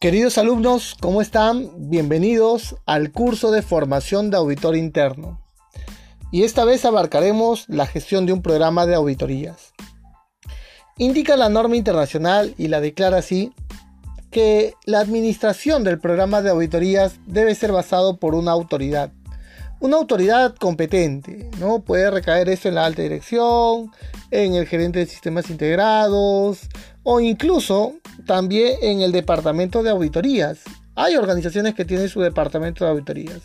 Queridos alumnos, ¿cómo están? Bienvenidos al curso de formación de auditor interno. Y esta vez abarcaremos la gestión de un programa de auditorías. Indica la norma internacional y la declara así que la administración del programa de auditorías debe ser basado por una autoridad. Una autoridad competente, ¿no? Puede recaer esto en la alta dirección, en el gerente de sistemas integrados o incluso también en el departamento de auditorías. Hay organizaciones que tienen su departamento de auditorías.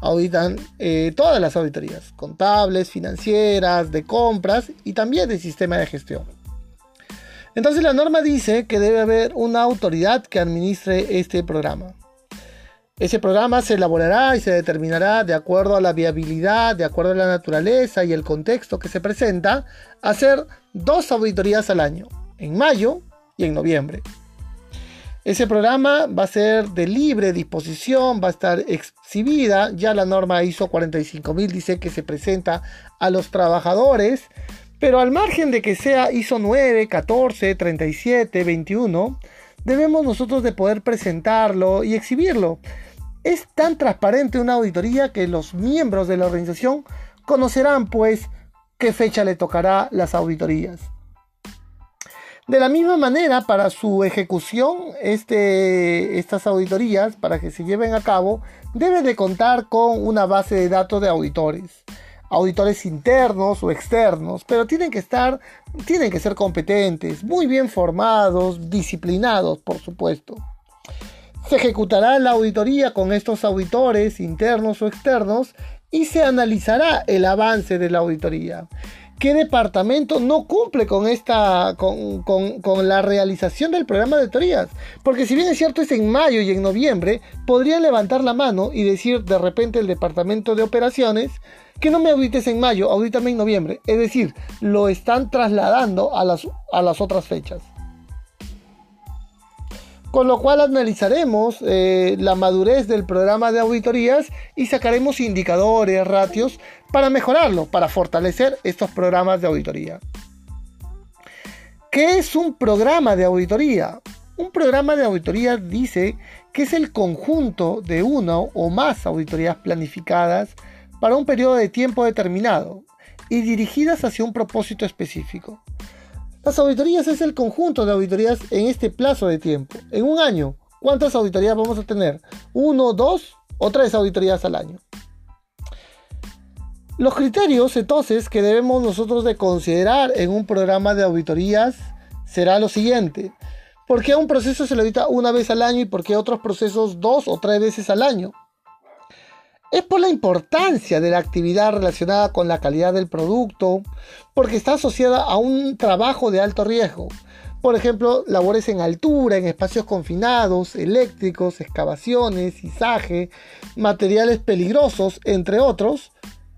Auditan eh, todas las auditorías, contables, financieras, de compras y también de sistema de gestión. Entonces la norma dice que debe haber una autoridad que administre este programa. Ese programa se elaborará y se determinará de acuerdo a la viabilidad, de acuerdo a la naturaleza y el contexto que se presenta, hacer dos auditorías al año, en mayo y en noviembre. Ese programa va a ser de libre disposición, va a estar exhibida. Ya la norma ISO 45000 dice que se presenta a los trabajadores, pero al margen de que sea ISO 9, 14, 37, 21, debemos nosotros de poder presentarlo y exhibirlo. Es tan transparente una auditoría que los miembros de la organización conocerán pues qué fecha le tocará las auditorías. De la misma manera, para su ejecución, este, estas auditorías, para que se lleven a cabo, debe de contar con una base de datos de auditores. Auditores internos o externos, pero tienen que estar, tienen que ser competentes, muy bien formados, disciplinados, por supuesto. Se ejecutará la auditoría con estos auditores internos o externos y se analizará el avance de la auditoría qué departamento no cumple con esta con, con, la realización del programa de auditorías. Porque si bien es cierto es en mayo y en noviembre, podría levantar la mano y decir de repente el departamento de operaciones que no me audites en mayo, audítame en noviembre. Es decir, lo están trasladando a las, a las otras fechas. Con lo cual analizaremos eh, la madurez del programa de auditorías y sacaremos indicadores, ratios para mejorarlo, para fortalecer estos programas de auditoría. ¿Qué es un programa de auditoría? Un programa de auditoría dice que es el conjunto de una o más auditorías planificadas para un periodo de tiempo determinado y dirigidas hacia un propósito específico. Las auditorías es el conjunto de auditorías en este plazo de tiempo. En un año, ¿cuántas auditorías vamos a tener? ¿Uno, dos o tres auditorías al año? Los criterios entonces que debemos nosotros de considerar en un programa de auditorías será lo siguiente. ¿Por qué un proceso se le audita una vez al año y por qué otros procesos dos o tres veces al año? Es por la importancia de la actividad relacionada con la calidad del producto, porque está asociada a un trabajo de alto riesgo. Por ejemplo, labores en altura, en espacios confinados, eléctricos, excavaciones, izaje, materiales peligrosos, entre otros.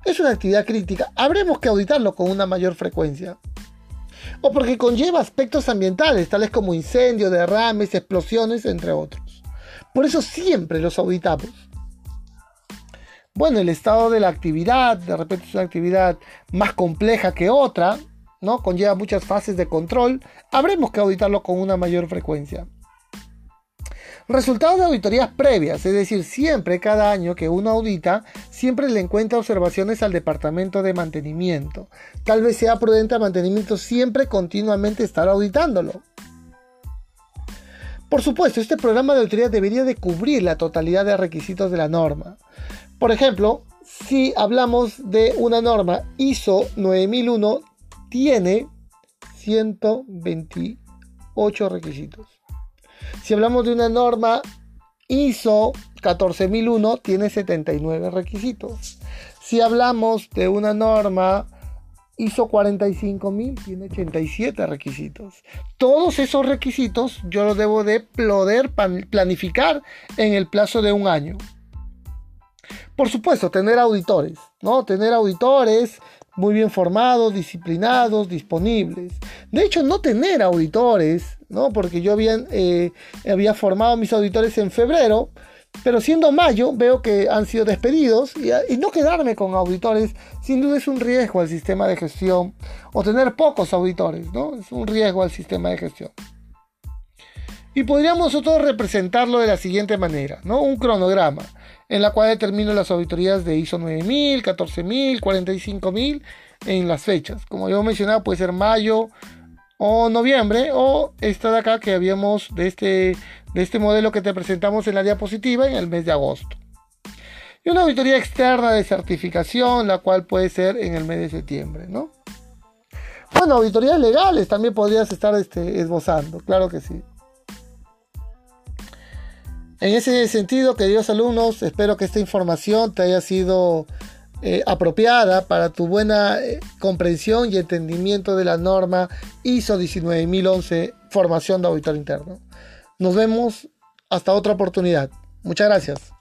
Es una actividad crítica. Habremos que auditarlo con una mayor frecuencia. O porque conlleva aspectos ambientales, tales como incendios, derrames, explosiones, entre otros. Por eso siempre los auditamos bueno, el estado de la actividad, de repente es una actividad más compleja que otra, ¿no? Conlleva muchas fases de control, habremos que auditarlo con una mayor frecuencia. Resultados de auditorías previas, es decir, siempre cada año que uno audita, siempre le encuentra observaciones al departamento de mantenimiento. Tal vez sea prudente al mantenimiento siempre continuamente estar auditándolo. Por supuesto, este programa de auditoría debería de cubrir la totalidad de requisitos de la norma. Por ejemplo, si hablamos de una norma ISO 9001, tiene 128 requisitos. Si hablamos de una norma ISO 14001, tiene 79 requisitos. Si hablamos de una norma ISO 45000 tiene 87 requisitos. Todos esos requisitos yo los debo de poder planificar en el plazo de un año. Por supuesto, tener auditores, ¿no? Tener auditores muy bien formados, disciplinados, disponibles. De hecho, no tener auditores, ¿no? Porque yo había, eh, había formado mis auditores en febrero, pero siendo mayo veo que han sido despedidos y, y, no quedarme con auditores sin duda es un riesgo al sistema de gestión o tener pocos auditores, ¿no? Es un riesgo al sistema de gestión. Y podríamos nosotros representarlo de la siguiente manera, ¿no? Un cronograma en la cual determino las auditorías de ISO 9000, 14000, 45000 en las fechas. Como yo mencionaba, puede ser mayo o noviembre o esta de acá que habíamos de este, de este modelo que te presentamos en la diapositiva en el mes de agosto. Y una auditoría externa de certificación, la cual puede ser en el mes de septiembre, ¿no? Bueno, auditorías legales también podrías estar este, esbozando, claro que sí. En ese sentido, queridos alumnos, espero que esta información te haya sido eh, apropiada para tu buena eh, comprensión y entendimiento de la norma ISO 19011, formación de auditor interno. Nos vemos hasta otra oportunidad. Muchas gracias.